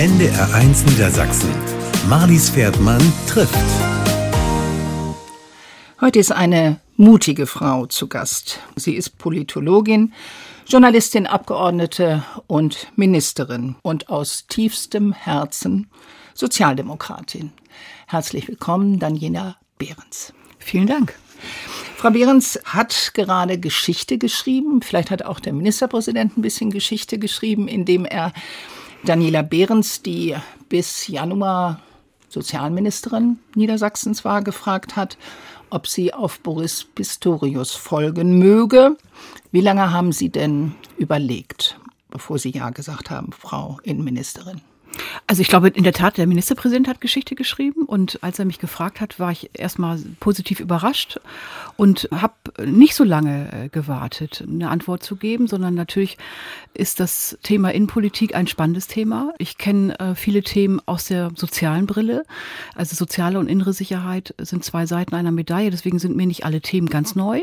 NDR1 Niedersachsen. Marlies Pferdmann trifft. Heute ist eine mutige Frau zu Gast. Sie ist Politologin, Journalistin, Abgeordnete und Ministerin und aus tiefstem Herzen Sozialdemokratin. Herzlich willkommen, Daniela Behrens. Vielen Dank. Frau Behrens hat gerade Geschichte geschrieben. Vielleicht hat auch der Ministerpräsident ein bisschen Geschichte geschrieben, indem er Daniela Behrens, die bis Januar Sozialministerin Niedersachsens war, gefragt hat, ob sie auf Boris Pistorius folgen möge. Wie lange haben Sie denn überlegt, bevor Sie Ja gesagt haben, Frau Innenministerin? Also ich glaube, in der Tat, der Ministerpräsident hat Geschichte geschrieben und als er mich gefragt hat, war ich erstmal positiv überrascht und habe nicht so lange äh, gewartet, eine Antwort zu geben, sondern natürlich ist das Thema Innenpolitik ein spannendes Thema. Ich kenne äh, viele Themen aus der sozialen Brille. Also soziale und innere Sicherheit sind zwei Seiten einer Medaille, deswegen sind mir nicht alle Themen ganz neu,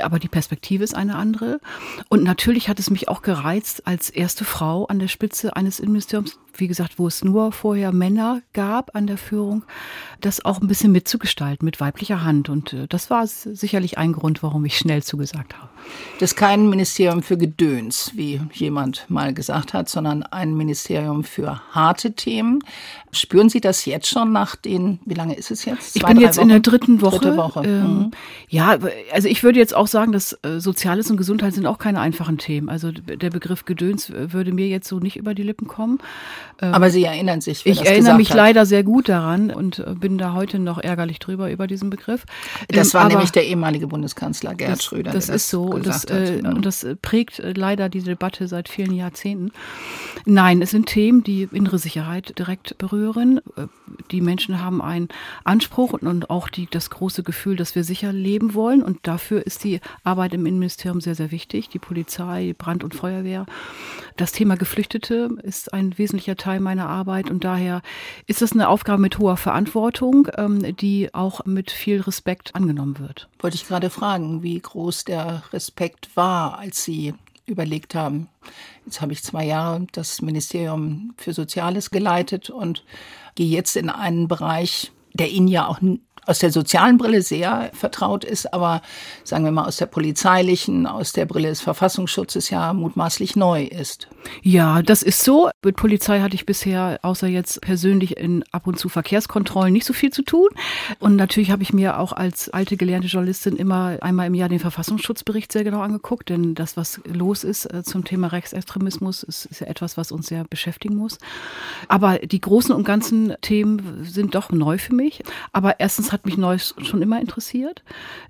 aber die Perspektive ist eine andere. Und natürlich hat es mich auch gereizt, als erste Frau an der Spitze eines Innenministeriums wie gesagt, wo es nur vorher Männer gab an der Führung, das auch ein bisschen mitzugestalten mit weiblicher Hand. Und äh, das war sicherlich ein Grund, warum ich schnell zugesagt habe. Das ist kein Ministerium für Gedöns, wie jemand mal gesagt hat, sondern ein Ministerium für harte Themen. Spüren Sie das jetzt schon nach den, wie lange ist es jetzt? Zwei, ich bin jetzt Wochen? in der dritten Woche. Dritte Woche. Ähm, mhm. Ja, also ich würde jetzt auch sagen, dass äh, Soziales und Gesundheit sind auch keine einfachen Themen. Also der Begriff Gedöns würde mir jetzt so nicht über die Lippen kommen. Ähm, Aber Sie erinnern sich, wer Ich das erinnere mich hat. leider sehr gut daran und äh, bin da heute noch ärgerlich drüber über diesen Begriff. Das ähm, war nämlich der ehemalige Bundeskanzler Gerhard das, Schröder. Das, das ist so und das, äh, und das prägt äh, leider die Debatte seit vielen Jahrzehnten. Nein, es sind Themen, die innere Sicherheit direkt berühren. Äh, die Menschen haben einen Anspruch und auch die, das große Gefühl, dass wir sicher leben wollen. Und dafür ist die Arbeit im Innenministerium sehr, sehr wichtig. Die Polizei, Brand- und Feuerwehr. Das Thema Geflüchtete ist ein wesentlicher Teil meiner Arbeit und daher ist das eine Aufgabe mit hoher Verantwortung, ähm, die auch mit viel Respekt angenommen wird. Wollte ich gerade fragen, wie groß der Respekt war, als Sie überlegt haben, jetzt habe ich zwei Jahre das Ministerium für Soziales geleitet und gehe jetzt in einen Bereich, der Ihnen ja auch aus der sozialen Brille sehr vertraut ist, aber sagen wir mal aus der polizeilichen, aus der Brille des Verfassungsschutzes ja mutmaßlich neu ist. Ja, das ist so. Mit Polizei hatte ich bisher, außer jetzt persönlich in ab und zu Verkehrskontrollen, nicht so viel zu tun. Und natürlich habe ich mir auch als alte gelernte Journalistin immer einmal im Jahr den Verfassungsschutzbericht sehr genau angeguckt, denn das, was los ist äh, zum Thema Rechtsextremismus, ist, ist ja etwas, was uns sehr beschäftigen muss. Aber die großen und ganzen Themen sind doch neu für mich. Aber erstens hat mich Neues schon immer interessiert.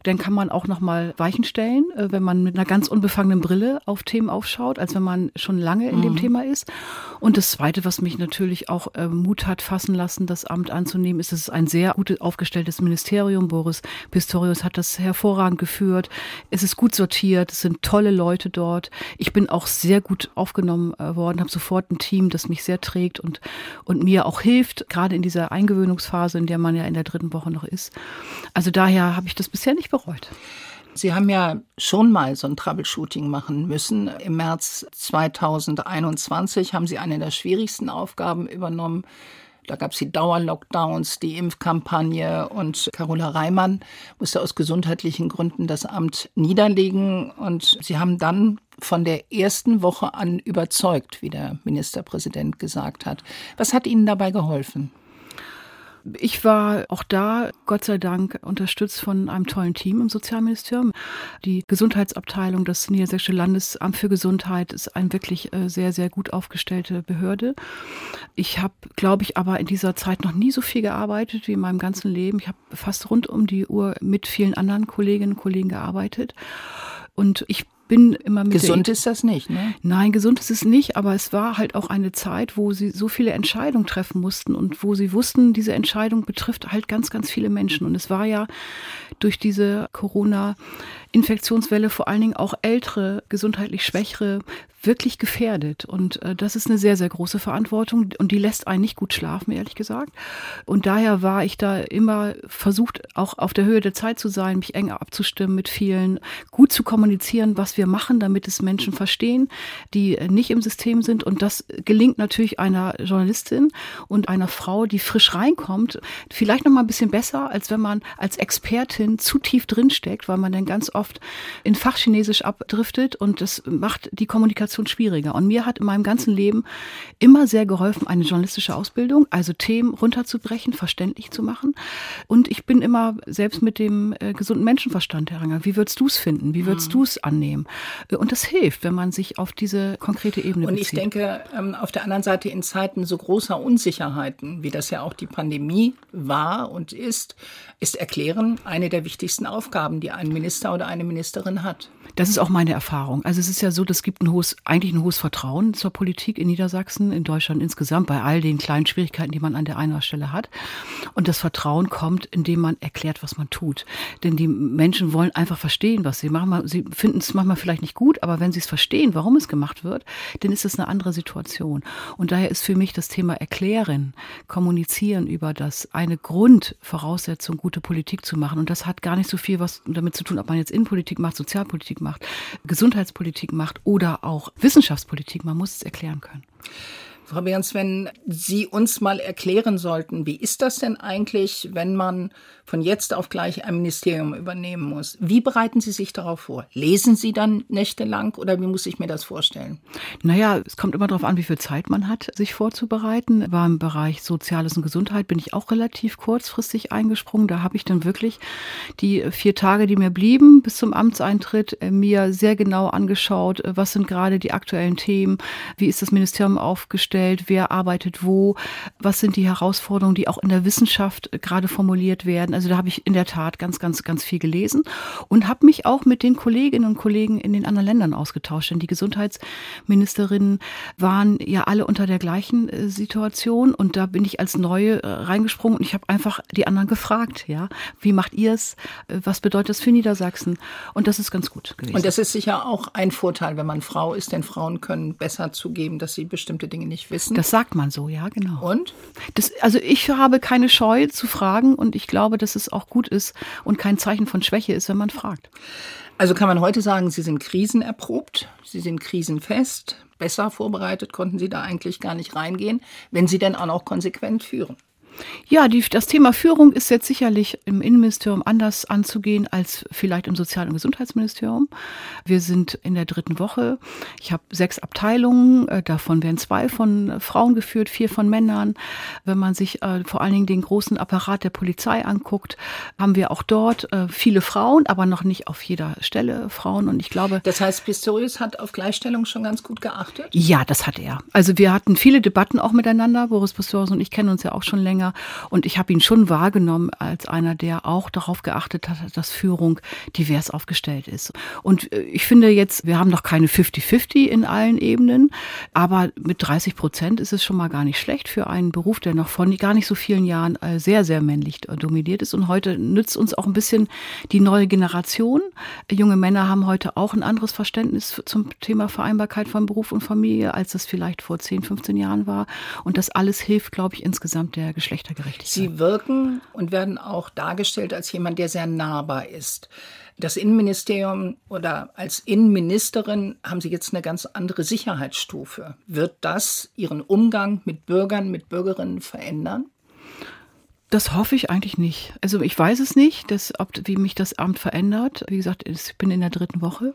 Dann kann man auch noch mal Weichen stellen, äh, wenn man mit einer ganz unbefangenen Brille auf Themen aufschaut, als wenn man schon lange in mhm. dem Thema ist. Und das Zweite, was mich natürlich auch äh, Mut hat fassen lassen, das Amt anzunehmen, ist, es ist ein sehr gut aufgestelltes Ministerium. Boris Pistorius hat das hervorragend geführt. Es ist gut sortiert, es sind tolle Leute dort. Ich bin auch sehr gut aufgenommen äh, worden, habe sofort ein Team, das mich sehr trägt und, und mir auch hilft, gerade in dieser Eingewöhnungsphase, in der man ja in der dritten Woche noch ist ist. Also daher habe ich das bisher nicht bereut. Sie haben ja schon mal so ein Troubleshooting machen müssen. Im März 2021 haben Sie eine der schwierigsten Aufgaben übernommen. Da gab es die Dauerlockdowns, die Impfkampagne und Carola Reimann musste aus gesundheitlichen Gründen das Amt niederlegen. Und Sie haben dann von der ersten Woche an überzeugt, wie der Ministerpräsident gesagt hat. Was hat Ihnen dabei geholfen? Ich war auch da, Gott sei Dank, unterstützt von einem tollen Team im Sozialministerium. Die Gesundheitsabteilung, das Niedersächsische Landesamt für Gesundheit, ist eine wirklich äh, sehr, sehr gut aufgestellte Behörde. Ich habe, glaube ich, aber in dieser Zeit noch nie so viel gearbeitet wie in meinem ganzen Leben. Ich habe fast rund um die Uhr mit vielen anderen Kolleginnen und Kollegen gearbeitet. Und ich bin immer mit Gesund ist das nicht, ne? Nein, gesund ist es nicht, aber es war halt auch eine Zeit, wo sie so viele Entscheidungen treffen mussten und wo sie wussten, diese Entscheidung betrifft halt ganz, ganz viele Menschen. Und es war ja durch diese Corona-Infektionswelle vor allen Dingen auch ältere, gesundheitlich schwächere, wirklich gefährdet. Und äh, das ist eine sehr, sehr große Verantwortung und die lässt einen nicht gut schlafen, ehrlich gesagt. Und daher war ich da immer versucht, auch auf der Höhe der Zeit zu sein, mich eng abzustimmen mit vielen, gut zu kommunizieren, was wir machen, damit es Menschen verstehen, die nicht im System sind. Und das gelingt natürlich einer Journalistin und einer Frau, die frisch reinkommt, vielleicht noch mal ein bisschen besser, als wenn man als Expertin zu tief drinsteckt, weil man dann ganz oft in Fachchinesisch abdriftet und das macht die Kommunikation schwieriger. Und mir hat in meinem ganzen Leben immer sehr geholfen, eine journalistische Ausbildung, also Themen runterzubrechen, verständlich zu machen. Und ich bin immer selbst mit dem äh, gesunden Menschenverstand herangegangen. Wie würdest du es finden? Wie würdest mhm. du es annehmen? Und das hilft, wenn man sich auf diese konkrete Ebene Und bezieht. ich denke, ähm, auf der anderen Seite in Zeiten so großer Unsicherheiten, wie das ja auch die Pandemie war und ist, ist Erklären eine der wichtigsten Aufgaben, die ein Minister oder eine Ministerin hat. Das ist auch meine Erfahrung. Also es ist ja so, das gibt ein hohes, eigentlich ein hohes Vertrauen zur Politik in Niedersachsen, in Deutschland insgesamt, bei all den kleinen Schwierigkeiten, die man an der einen Stelle hat. Und das Vertrauen kommt, indem man erklärt, was man tut. Denn die Menschen wollen einfach verstehen, was sie machen. Sie finden es manchmal vielleicht nicht gut, aber wenn sie es verstehen, warum es gemacht wird, dann ist es eine andere Situation. Und daher ist für mich das Thema Erklären, Kommunizieren über das eine Grundvoraussetzung, gute Politik zu machen. Und das hat gar nicht so viel was damit zu tun, ob man jetzt Innenpolitik macht, Sozialpolitik macht, Gesundheitspolitik macht oder auch Wissenschaftspolitik. Man muss es erklären können. Frau Behrens, wenn Sie uns mal erklären sollten, wie ist das denn eigentlich, wenn man von jetzt auf gleich ein Ministerium übernehmen muss? Wie bereiten Sie sich darauf vor? Lesen Sie dann nächtelang oder wie muss ich mir das vorstellen? Naja, es kommt immer darauf an, wie viel Zeit man hat, sich vorzubereiten. War im Bereich Soziales und Gesundheit bin ich auch relativ kurzfristig eingesprungen. Da habe ich dann wirklich die vier Tage, die mir blieben bis zum Amtseintritt, äh, mir sehr genau angeschaut, äh, was sind gerade die aktuellen Themen, wie ist das Ministerium aufgestellt, aufgestellt, wer arbeitet wo, was sind die Herausforderungen, die auch in der Wissenschaft gerade formuliert werden. Also da habe ich in der Tat ganz, ganz, ganz viel gelesen und habe mich auch mit den Kolleginnen und Kollegen in den anderen Ländern ausgetauscht. Denn die Gesundheitsministerinnen waren ja alle unter der gleichen äh, Situation und da bin ich als Neue äh, reingesprungen und ich habe einfach die anderen gefragt, ja, wie macht ihr es? Äh, was bedeutet das für Niedersachsen? Und das ist ganz gut gewesen. Und das ist sicher auch ein Vorteil, wenn man Frau ist, denn Frauen können besser zugeben, dass sie bestimmte Dinge nicht wissen. Das sagt man so, ja, genau. Und? Das, also ich habe keine Scheu zu fragen und ich glaube, dass es auch gut ist und kein Zeichen von Schwäche ist, wenn man fragt. Also kann man heute sagen, Sie sind krisenerprobt, Sie sind krisenfest, besser vorbereitet konnten Sie da eigentlich gar nicht reingehen, wenn Sie denn auch noch konsequent führen. Ja, die, das Thema Führung ist jetzt sicherlich im Innenministerium anders anzugehen als vielleicht im Sozial- und Gesundheitsministerium. Wir sind in der dritten Woche. Ich habe sechs Abteilungen, äh, davon werden zwei von Frauen geführt, vier von Männern. Wenn man sich äh, vor allen Dingen den großen Apparat der Polizei anguckt, haben wir auch dort äh, viele Frauen, aber noch nicht auf jeder Stelle Frauen. Und ich glaube. Das heißt, Pistorius hat auf Gleichstellung schon ganz gut geachtet? Ja, das hat er. Also wir hatten viele Debatten auch miteinander. Boris Pistorius und ich kennen uns ja auch schon länger. Und ich habe ihn schon wahrgenommen als einer, der auch darauf geachtet hat, dass Führung divers aufgestellt ist. Und äh, ich finde jetzt, wir haben noch keine 50-50 in allen Ebenen, aber mit 30 Prozent ist es schon mal gar nicht schlecht für einen Beruf, der noch von gar nicht so vielen Jahren äh, sehr, sehr männlich dominiert ist. Und heute nützt uns auch ein bisschen die neue Generation. Junge Männer haben heute auch ein anderes Verständnis zum Thema Vereinbarkeit von Beruf und Familie, als das vielleicht vor 10, 15 Jahren war. Und das alles hilft, glaube ich, insgesamt der Geschlechtergerechtigkeit. Sie wirken und werden auch dargestellt als jemand, der sehr nahbar ist. Das Innenministerium oder als Innenministerin haben Sie jetzt eine ganz andere Sicherheitsstufe. Wird das Ihren Umgang mit Bürgern, mit Bürgerinnen verändern? Das hoffe ich eigentlich nicht. Also ich weiß es nicht, dass, ob, wie mich das Amt verändert. Wie gesagt, ich bin in der dritten Woche.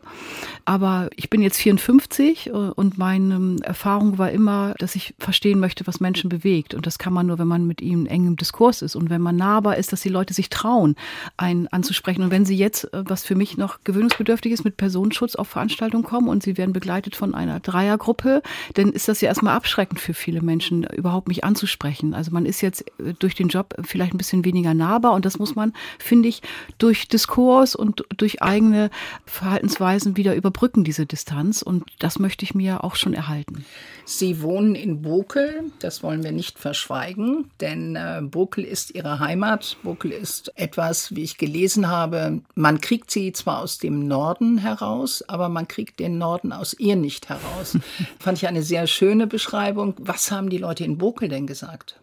Aber ich bin jetzt 54 äh, und meine Erfahrung war immer, dass ich verstehen möchte, was Menschen bewegt. Und das kann man nur, wenn man mit ihnen eng im Diskurs ist und wenn man nahbar ist, dass die Leute sich trauen, einen anzusprechen. Und wenn sie jetzt, äh, was für mich noch gewöhnungsbedürftig ist, mit Personenschutz auf Veranstaltungen kommen und sie werden begleitet von einer Dreiergruppe, dann ist das ja erstmal abschreckend für viele Menschen, überhaupt mich anzusprechen. Also man ist jetzt äh, durch den Job vielleicht ein bisschen weniger nahbar. Und das muss man, finde ich, durch Diskurs und durch eigene Verhaltensweisen wieder überbrücken, diese Distanz. Und das möchte ich mir auch schon erhalten. Sie wohnen in Bokel, das wollen wir nicht verschweigen, denn äh, Bokel ist Ihre Heimat. Bokel ist etwas, wie ich gelesen habe, man kriegt sie zwar aus dem Norden heraus, aber man kriegt den Norden aus ihr nicht heraus. Fand ich eine sehr schöne Beschreibung. Was haben die Leute in Bokel denn gesagt?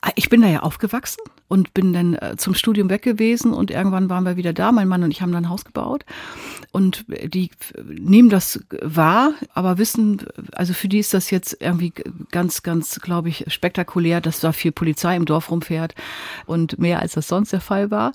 Ah, ich bin da ja aufgewachsen und bin dann äh, zum Studium weg gewesen und irgendwann waren wir wieder da. Mein Mann und ich haben dann ein Haus gebaut und die nehmen das wahr, aber wissen, also für die ist das jetzt irgendwie ganz, ganz, glaube ich, spektakulär, dass da viel Polizei im Dorf rumfährt und mehr als das sonst der Fall war.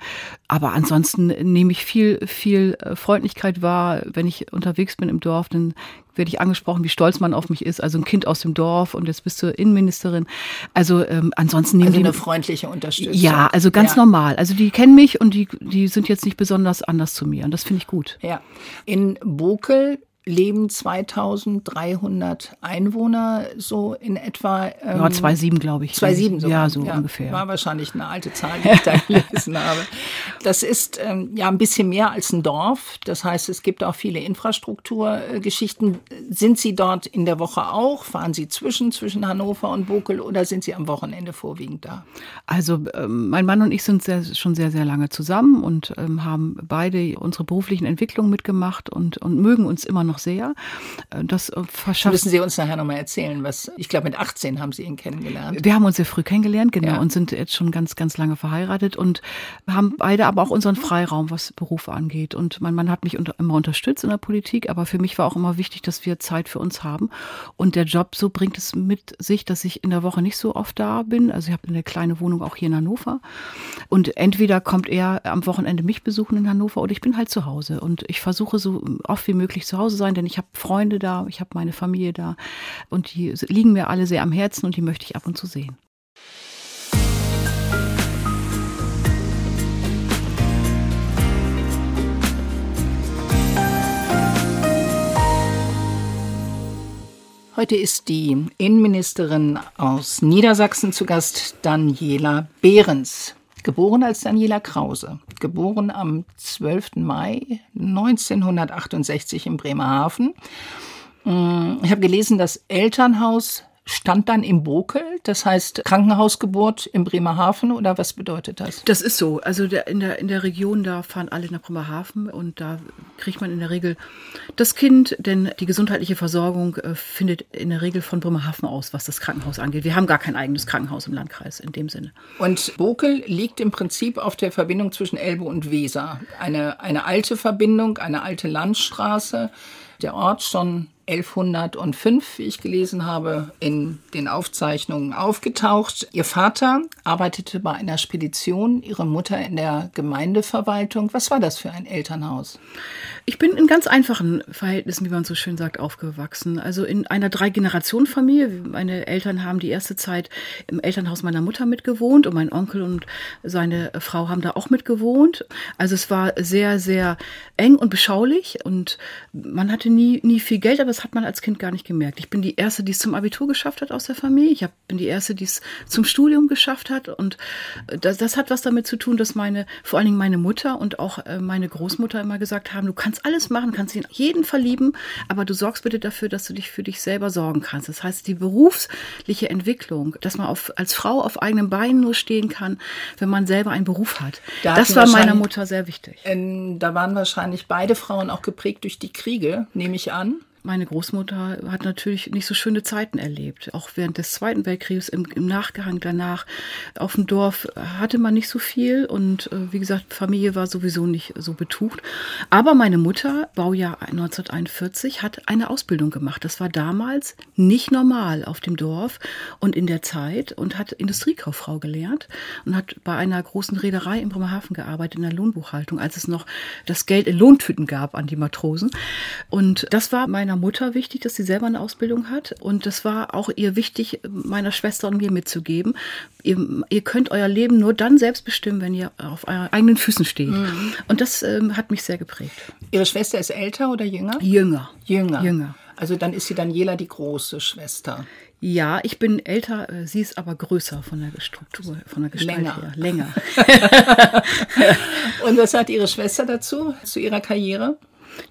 Aber ansonsten nehme ich viel, viel äh, Freundlichkeit wahr, wenn ich unterwegs bin im Dorf, dann werde ich angesprochen, wie stolz man auf mich ist. Also ein Kind aus dem Dorf und jetzt bist du Innenministerin. Also ähm, ansonsten nehmen also die eine freundliche Unterstützung. Ja, also ganz ja. normal. Also die kennen mich und die, die sind jetzt nicht besonders anders zu mir und das finde ich gut. Ja. In Bokel leben 2300 Einwohner so in etwa. Ähm, ja, 2,7 glaube ich. 2,7 sogar. Ja, so ja, ungefähr. War wahrscheinlich eine alte Zahl, die ich da gelesen habe. Das ist ähm, ja ein bisschen mehr als ein Dorf. Das heißt, es gibt auch viele Infrastrukturgeschichten. Sind Sie dort in der Woche auch? Fahren Sie zwischen, zwischen Hannover und Bokel oder sind Sie am Wochenende vorwiegend da? Also ähm, mein Mann und ich sind sehr, schon sehr, sehr lange zusammen und ähm, haben beide unsere beruflichen Entwicklungen mitgemacht und, und mögen uns immer noch sehr. Äh, das äh, verschafft. Müssen Sie uns nachher nochmal erzählen, was, ich glaube, mit 18 haben Sie ihn kennengelernt. Wir haben uns sehr früh kennengelernt, genau, ja. und sind jetzt schon ganz, ganz lange verheiratet und haben beide aber auch unseren Freiraum, was Berufe angeht. Und mein Mann hat mich immer unterstützt in der Politik, aber für mich war auch immer wichtig, dass wir Zeit für uns haben. Und der Job so bringt es mit sich, dass ich in der Woche nicht so oft da bin. Also ich habe eine kleine Wohnung auch hier in Hannover. Und entweder kommt er am Wochenende mich besuchen in Hannover oder ich bin halt zu Hause. Und ich versuche so oft wie möglich zu Hause sein, denn ich habe Freunde da, ich habe meine Familie da und die liegen mir alle sehr am Herzen und die möchte ich ab und zu sehen. Heute ist die Innenministerin aus Niedersachsen zu Gast, Daniela Behrens geboren als Daniela Krause, geboren am 12. Mai 1968 in Bremerhaven. Mm, ich habe gelesen, das Elternhaus stand dann im Bokel, das heißt Krankenhausgeburt in Bremerhaven oder was bedeutet das? Das ist so. Also der, in, der, in der Region, da fahren alle nach Bremerhaven und da kriegt man in der Regel das Kind, denn die gesundheitliche Versorgung äh, findet in der Regel von Bremerhaven aus, was das Krankenhaus angeht. Wir haben gar kein eigenes Krankenhaus im Landkreis in dem Sinne. Und Bokel liegt im Prinzip auf der Verbindung zwischen Elbe und Weser. Eine, eine alte Verbindung, eine alte Landstraße. Der Ort schon 1105, wie ich gelesen habe, in den Aufzeichnungen aufgetaucht. Ihr Vater arbeitete bei einer Spedition, ihre Mutter in der Gemeindeverwaltung. Was war das für ein Elternhaus? Ich bin in ganz einfachen Verhältnissen, wie man so schön sagt, aufgewachsen. Also in einer Drei-Generationen-Familie. Meine Eltern haben die erste Zeit im Elternhaus meiner Mutter mitgewohnt und mein Onkel und seine Frau haben da auch mitgewohnt. Also es war sehr, sehr eng und beschaulich und man hatte nie, nie viel Geld, aber das hat man als Kind gar nicht gemerkt. Ich bin die Erste, die es zum Abitur geschafft hat aus der Familie. Ich bin die Erste, die es zum Studium geschafft hat. Und das, das hat was damit zu tun, dass meine, vor allen Dingen meine Mutter und auch äh, meine Großmutter immer gesagt haben, du kannst alles machen, kannst dich in jeden verlieben, aber du sorgst bitte dafür, dass du dich für dich selber sorgen kannst. Das heißt, die berufliche Entwicklung, dass man auf, als Frau auf eigenen Beinen nur stehen kann, wenn man selber einen Beruf hat. Da das war meiner Mutter sehr wichtig. Ähm, da waren wahrscheinlich beide Frauen auch geprägt durch die Kriege, nehme ich an meine Großmutter hat natürlich nicht so schöne Zeiten erlebt. Auch während des Zweiten Weltkriegs, im, im Nachgang danach. Auf dem Dorf hatte man nicht so viel und äh, wie gesagt, Familie war sowieso nicht so betucht. Aber meine Mutter, Baujahr 1941, hat eine Ausbildung gemacht. Das war damals nicht normal auf dem Dorf und in der Zeit und hat Industriekauffrau gelernt und hat bei einer großen Reederei in Bremerhaven gearbeitet, in der Lohnbuchhaltung, als es noch das Geld in Lohntüten gab an die Matrosen. Und das war meine meiner Mutter wichtig, dass sie selber eine Ausbildung hat. Und das war auch ihr wichtig, meiner Schwester und mir mitzugeben. Ihr, ihr könnt euer Leben nur dann selbst bestimmen, wenn ihr auf euren eigenen Füßen steht. Mhm. Und das ähm, hat mich sehr geprägt. Ihre Schwester ist älter oder jünger? Jünger. Jünger. Jünger. Also dann ist sie Daniela die große Schwester. Ja, ich bin älter, äh, sie ist aber größer von der Struktur, von der Gestalt Länger. her. Länger. Und was sagt Ihre Schwester dazu, zu ihrer Karriere?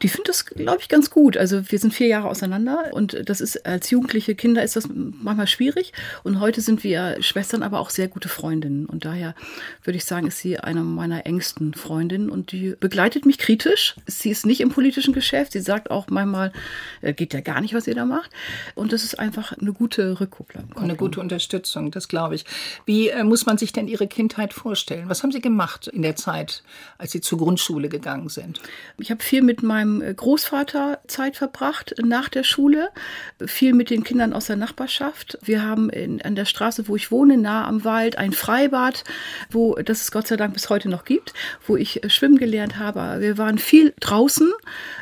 Die findet das, glaube ich, ganz gut. Also wir sind vier Jahre auseinander und das ist als jugendliche Kinder ist das manchmal schwierig. Und heute sind wir Schwestern, aber auch sehr gute Freundinnen. Und daher würde ich sagen, ist sie eine meiner engsten Freundinnen und die begleitet mich kritisch. Sie ist nicht im politischen Geschäft. Sie sagt auch manchmal, äh, geht ja gar nicht, was ihr da macht. Und das ist einfach eine gute Rückkopplung. Eine gute Unterstützung, das glaube ich. Wie äh, muss man sich denn Ihre Kindheit vorstellen? Was haben Sie gemacht in der Zeit, als Sie zur Grundschule gegangen sind? Ich habe viel mit meinem Großvater Zeit verbracht nach der Schule, viel mit den Kindern aus der Nachbarschaft. Wir haben in, an der Straße, wo ich wohne, nah am Wald, ein Freibad, wo das es Gott sei Dank bis heute noch gibt, wo ich äh, schwimmen gelernt habe. Wir waren viel draußen.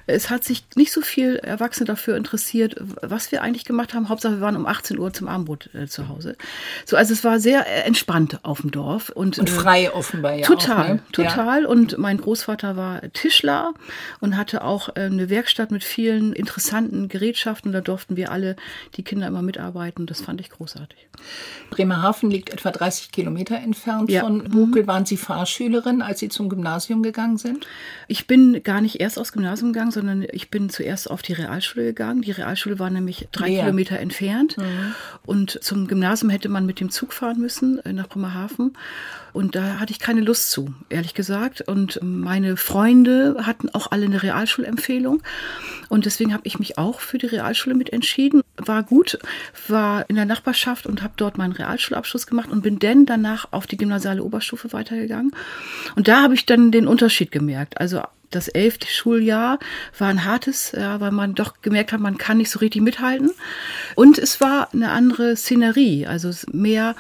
Es hat sich nicht so viel Erwachsene dafür interessiert, was wir eigentlich gemacht haben. Hauptsache, wir waren um 18 Uhr zum Abendbrot äh, zu Hause. So, also es war sehr äh, entspannt auf dem Dorf und, Und frei offenbar ja Total, auch, ne? total. Und mein Großvater war Tischler und hatte auch äh, eine Werkstatt mit vielen interessanten Gerätschaften. Da durften wir alle, die Kinder immer mitarbeiten. Das fand ich großartig. Bremerhaven liegt etwa 30 Kilometer entfernt Ja. von Bukel. Waren Sie Fahrschülerin, als Sie zum Gymnasium gegangen sind? Ich bin gar nicht erst aufs Gymnasium gegangen, sondern ich bin zuerst auf die Realschule gegangen. Die Realschule war nämlich drei Näher. Kilometer entfernt. Und zum Gymnasium hätte man mit dem Zug fahren müssen äh, nach Bremerhaven. Und da hatte ich keine Lust zu, ehrlich gesagt. Und meine Freunde hatten auch alle eine Realschulempfehlung. Und deswegen habe ich mich auch für die Realschule mit entschieden. War gut, war in der Nachbarschaft und habe dort meinen Realschulabschluss gemacht und bin dann danach auf die gymnasiale Oberstufe weitergegangen. Und da habe ich dann den Unterschied gemerkt. Also das elfte Schuljahr war ein hartes, ja, weil man doch gemerkt hat, man kann nicht so richtig mithalten. Und es war eine andere Szenerie, also mehr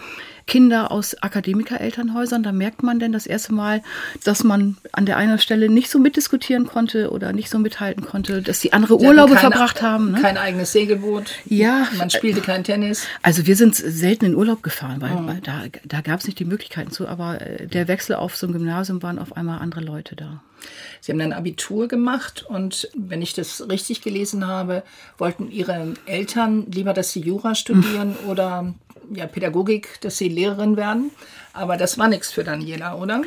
Kinder aus Akademikerelternhäusern. Da merkt man denn das erste Mal, dass man an der einen Stelle nicht so mitdiskutieren konnte oder nicht so mithalten konnte, dass die andere Sie Urlaube keine- verbracht haben. Ne? Kein eigenes Segelboot. Ja. Man spielte kein Tennis. Also wir sind selten in Urlaub gefahren, weil, weil da, da gab es nicht die Möglichkeiten zu. Aber äh, der Wechsel auf so ein Gymnasium waren auf einmal andere Leute da. Sie haben dann Abitur gemacht und wenn ich das richtig gelesen habe, wollten Ihre Eltern lieber, dass Sie Jura studieren oder ja, Pädagogik, dass Sie Lehrerin werden. Aber das war nichts für Daniela, oder?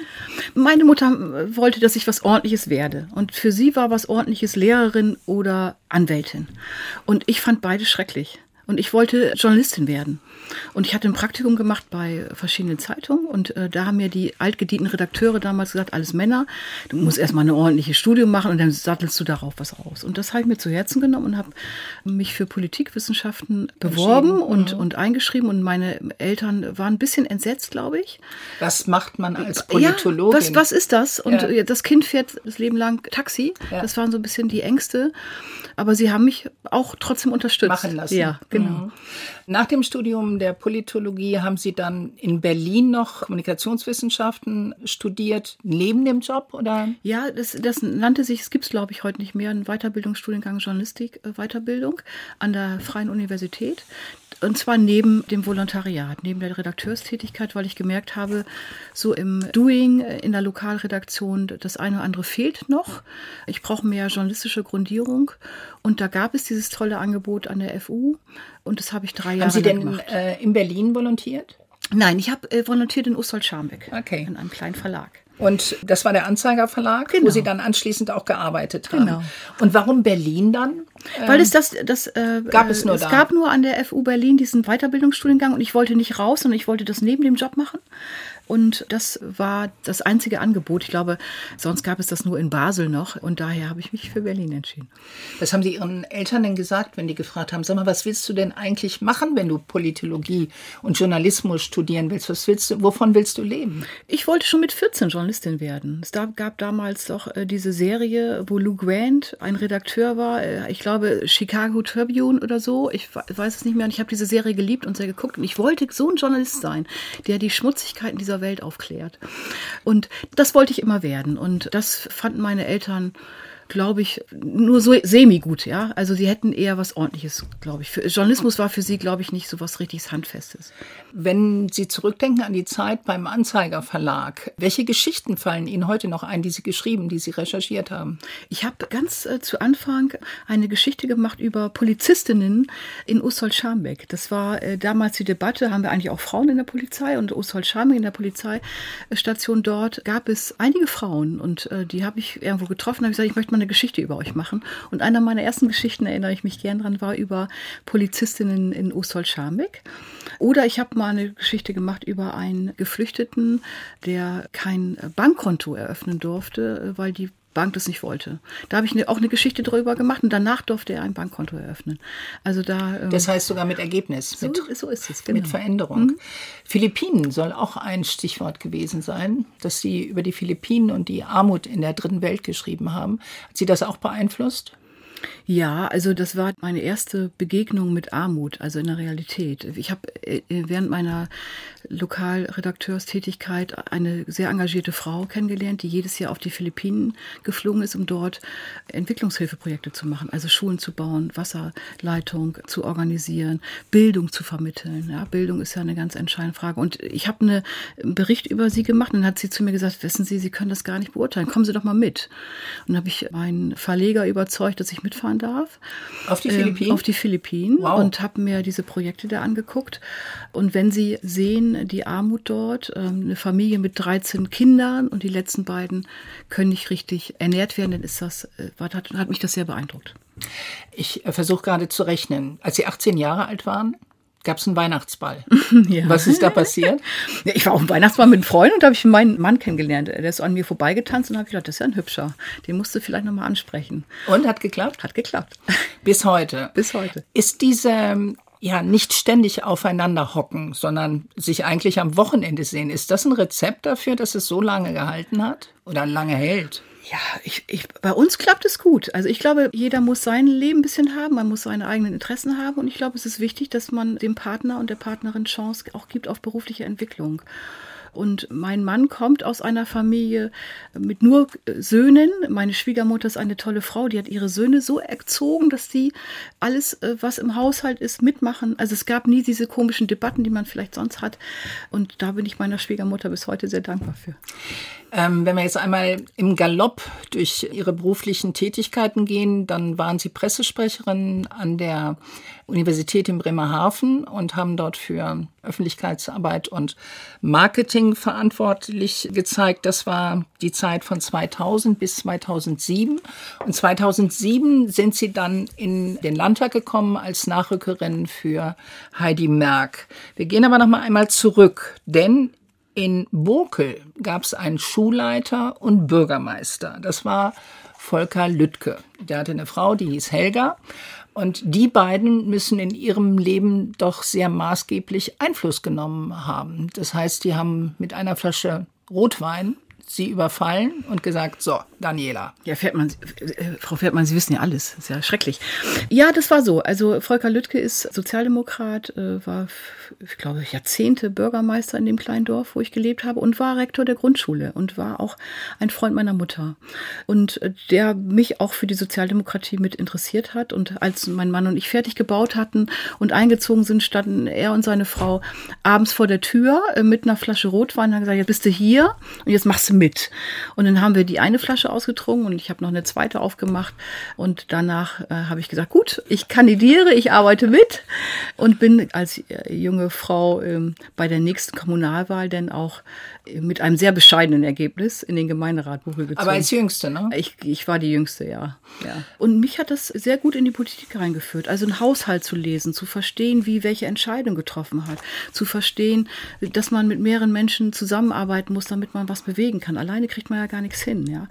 Meine Mutter wollte, dass ich was Ordentliches werde. Und für sie war was Ordentliches Lehrerin oder Anwältin. Und ich fand beide schrecklich. Und ich wollte Journalistin werden. Und ich hatte ein Praktikum gemacht bei verschiedenen Zeitungen. Und äh, da haben mir die altgedienten Redakteure damals gesagt, alles Männer, du musst erstmal eine ordentliche Studium machen und dann sattelst du darauf was raus. Und das habe ich mir zu Herzen genommen und habe mich für Politikwissenschaften beworben und, und eingeschrieben. Und meine Eltern waren ein bisschen entsetzt, glaube ich. Was macht man als Politologin? Ja, was, was ist das? Und Ja. äh, das Kind fährt das Leben lang Taxi. Ja. Das waren so ein bisschen die Ängste. Aber sie haben mich auch trotzdem unterstützt. machen lassen. Ja, genau. Mhm. Nach dem Studium der Politologie haben Sie dann in Berlin noch Kommunikationswissenschaften studiert, neben dem Job oder? Ja, das, das nannte sich, es gibt es glaube ich heute nicht mehr, ein Weiterbildungsstudiengang Journalistik, äh, Weiterbildung an der Freien Universität. Und zwar neben dem Volontariat, neben der Redakteurstätigkeit, weil ich gemerkt habe, so im Doing äh, in der Lokalredaktion, das eine oder andere fehlt noch. Ich brauche mehr journalistische Grundierung. Und da gab es dieses tolle Angebot an der FU. Und das habe ich drei Jahre Haben Sie denn gemacht. äh, in Berlin volontiert? Nein, ich habe äh, volontiert in Ostwald-Scharmbeck. Okay. In einem kleinen Verlag. Und das war der Anzeiger Verlag, wo Genau. Sie dann anschließend auch gearbeitet haben. Genau. Und warum Berlin dann? Weil es das, das äh, Gab es nur es da? gab nur an der FU Berlin diesen Weiterbildungsstudiengang und ich wollte nicht raus, sondern ich wollte das neben dem Job machen. Und das war das einzige Angebot. Ich glaube, sonst gab es das nur in Basel noch und daher habe ich mich für Berlin entschieden. Was haben Sie Ihren Eltern denn gesagt, wenn die gefragt haben, sag mal, was willst du denn eigentlich machen, wenn du Politologie und Journalismus studieren willst? Was willst du, wovon willst du leben? Ich wollte schon mit 14 Journalistin werden. Es gab damals doch äh, diese Serie, wo Lou Grant ein Redakteur war. Äh, ich glaube, Chicago Tribune oder so. Ich we- weiß es nicht mehr. Und ich habe diese Serie geliebt und sehr geguckt. Und ich wollte so ein Journalist sein, der die Schmutzigkeiten dieser Welt aufklärt. Und das wollte ich immer werden. Und das fanden meine Eltern glaube ich, nur so semi-gut, ja. Also sie hätten eher was ordentliches, glaube ich. Für, Journalismus war für sie, glaube ich, nicht so was richtig Handfestes. Wenn Sie zurückdenken an die Zeit beim Anzeiger Verlag, welche Geschichten fallen Ihnen heute noch ein, die Sie geschrieben, die Sie recherchiert haben? Ich habe ganz äh, zu Anfang eine Geschichte gemacht über Polizistinnen in Ussol-Scharmbeck. Das war äh, damals die Debatte, haben wir eigentlich auch Frauen in der Polizei und Ussol-Scharmbeck in der Polizeistation dort gab es einige Frauen und äh, die habe ich irgendwo getroffen, habe gesagt, ich möchte mal eine Geschichte über euch machen. Und einer meiner ersten Geschichten, erinnere ich mich gern dran, war über Polizistinnen in Ussol-Scharmbeck. Oder ich habe mal eine Geschichte gemacht über einen Geflüchteten, der kein Bankkonto eröffnen durfte, weil die Bank das nicht wollte. Da habe ich eine, auch eine Geschichte darüber gemacht und danach durfte er ein Bankkonto eröffnen. Also da. Ähm, das heißt sogar mit Ergebnis, so, mit, so ist es, genau. mit Veränderung. Mhm. Philippinen soll auch ein Stichwort gewesen sein, dass Sie über die Philippinen und die Armut in der dritten Welt geschrieben haben. Hat Sie das auch beeinflusst? Ja, also das war meine erste Begegnung mit Armut, also in der Realität. Ich habe äh, während meiner Lokalredakteurstätigkeit eine sehr engagierte Frau kennengelernt, die jedes Jahr auf die Philippinen geflogen ist, um dort Entwicklungshilfeprojekte zu machen, also Schulen zu bauen, Wasserleitung zu organisieren, Bildung zu vermitteln. Ja, Bildung ist ja eine ganz entscheidende Frage. Und ich habe eine, einen Bericht über sie gemacht und dann hat sie zu mir gesagt, wissen Sie, Sie können das gar nicht beurteilen, kommen Sie doch mal mit. Und dann habe ich meinen Verleger überzeugt, dass ich mitfahren darf. Auf die Philippinen? Ähm, auf die Philippinen wow. und habe mir diese Projekte da angeguckt. Und wenn Sie sehen, die Armut dort, ähm, eine Familie mit 13 Kindern und die letzten beiden können nicht richtig ernährt werden, dann ist das, äh, hat, hat mich das sehr beeindruckt. Ich äh, versuche gerade zu rechnen. Als Sie 18 Jahre alt waren, gab es einen Weihnachtsball. Ja. Was ist da passiert? Ich war auf einem Weihnachtsball mit einem Freund und da habe ich meinen Mann kennengelernt. Der ist an mir vorbeigetanzt und habe gedacht, das ist ja ein hübscher. Den musst du vielleicht nochmal ansprechen. Und hat geklappt? Hat geklappt. Bis heute. Bis heute. Ist diese ja nicht ständig aufeinander hocken, sondern sich eigentlich am Wochenende sehen. Ist das ein Rezept dafür, dass es so lange gehalten hat oder lange hält? Ja, ich, ich, bei uns klappt es gut. Also ich glaube, jeder muss sein Leben ein bisschen haben, man muss seine eigenen Interessen haben und ich glaube, es ist wichtig, dass man dem Partner und der Partnerin Chance auch gibt auf berufliche Entwicklung. Und mein Mann kommt aus einer Familie mit nur Söhnen. Meine Schwiegermutter ist eine tolle Frau, die hat ihre Söhne so erzogen, dass die alles, äh, was im Haushalt ist, mitmachen. Also es gab nie diese komischen Debatten, die man vielleicht sonst hat. Und da bin ich meiner Schwiegermutter bis heute sehr dankbar für. Ähm, wenn wir jetzt einmal im Galopp durch Ihre beruflichen Tätigkeiten gehen, dann waren Sie Pressesprecherin an der Universität in Bremerhaven und haben dort für Öffentlichkeitsarbeit und Marketing verantwortlich gezeigt. Das war die Zeit von 2000 bis 2007. Und 2007 sind Sie dann in den Landtag gekommen als Nachrückerin für Heidi Merck. Wir gehen aber noch mal einmal zurück, denn in Bokel gab es einen Schulleiter und Bürgermeister. Das war Volker Lüttke. Der hatte eine Frau, die hieß Helga. Und die beiden müssen in ihrem Leben doch sehr maßgeblich Einfluss genommen haben. Das heißt, die haben mit einer Flasche Rotwein sie überfallen und gesagt, so, Daniela. Ja, Pferdmann, äh, Frau Pferdmann, Sie wissen ja alles. Das ist ja schrecklich. Ja, das war so. Also Volker Lüttke ist Sozialdemokrat, äh, war, ich glaube, Jahrzehnte Bürgermeister in dem kleinen Dorf, wo ich gelebt habe und war Rektor der Grundschule und war auch ein Freund meiner Mutter. Und äh, der mich auch für die Sozialdemokratie mit interessiert hat. Und als mein Mann und ich fertig gebaut hatten und eingezogen sind, standen er und seine Frau abends vor der Tür mit einer Flasche Rotwein und haben gesagt, jetzt bist du hier und jetzt machst du mit. Und dann haben wir die eine Flasche ausgetrunken und ich habe noch eine zweite aufgemacht. Und danach äh, habe ich gesagt, gut, ich kandidiere, ich arbeite mit und bin als äh, junge Frau ähm, bei der nächsten Kommunalwahl dann auch mit einem sehr bescheidenen Ergebnis in den Gemeinderat gezogen. Aber als Jüngste, ne? Ich, ich war die Jüngste, ja. ja. Und mich hat das sehr gut in die Politik reingeführt. Also einen Haushalt zu lesen, zu verstehen, wie welche Entscheidung getroffen hat, zu verstehen, dass man mit mehreren Menschen zusammenarbeiten muss, damit man was bewegen kann. Alleine kriegt man ja gar nichts hin, ja.